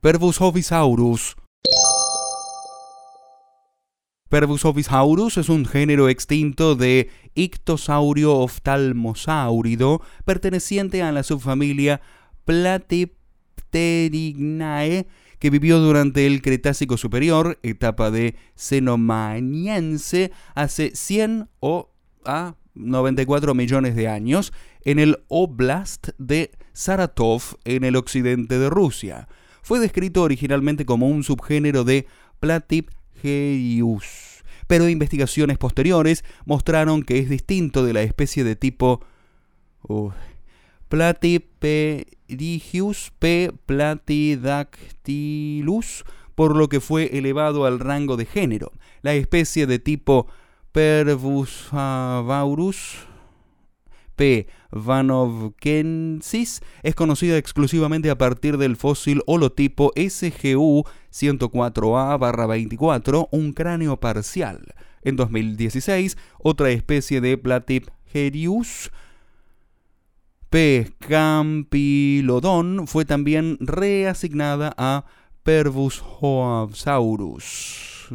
Pervusovisaurus. Pervusovisaurus es un género extinto de ictosaurio oftalmosáurido perteneciente a la subfamilia Platypterygnae que vivió durante el Cretácico Superior, etapa de Cenomaniense, hace 100 o a 94 millones de años, en el Oblast de Saratov, en el occidente de Rusia. Fue descrito originalmente como un subgénero de Platypgeius, pero investigaciones posteriores mostraron que es distinto de la especie de tipo uh, p. platydactylus, por lo que fue elevado al rango de género. La especie de tipo Pervusavaurus P. vanovkensis es conocida exclusivamente a partir del fósil holotipo SGU 104A-24, un cráneo parcial. En 2016, otra especie de Platypgerius P. campylodon fue también reasignada a Pervushoasaurus.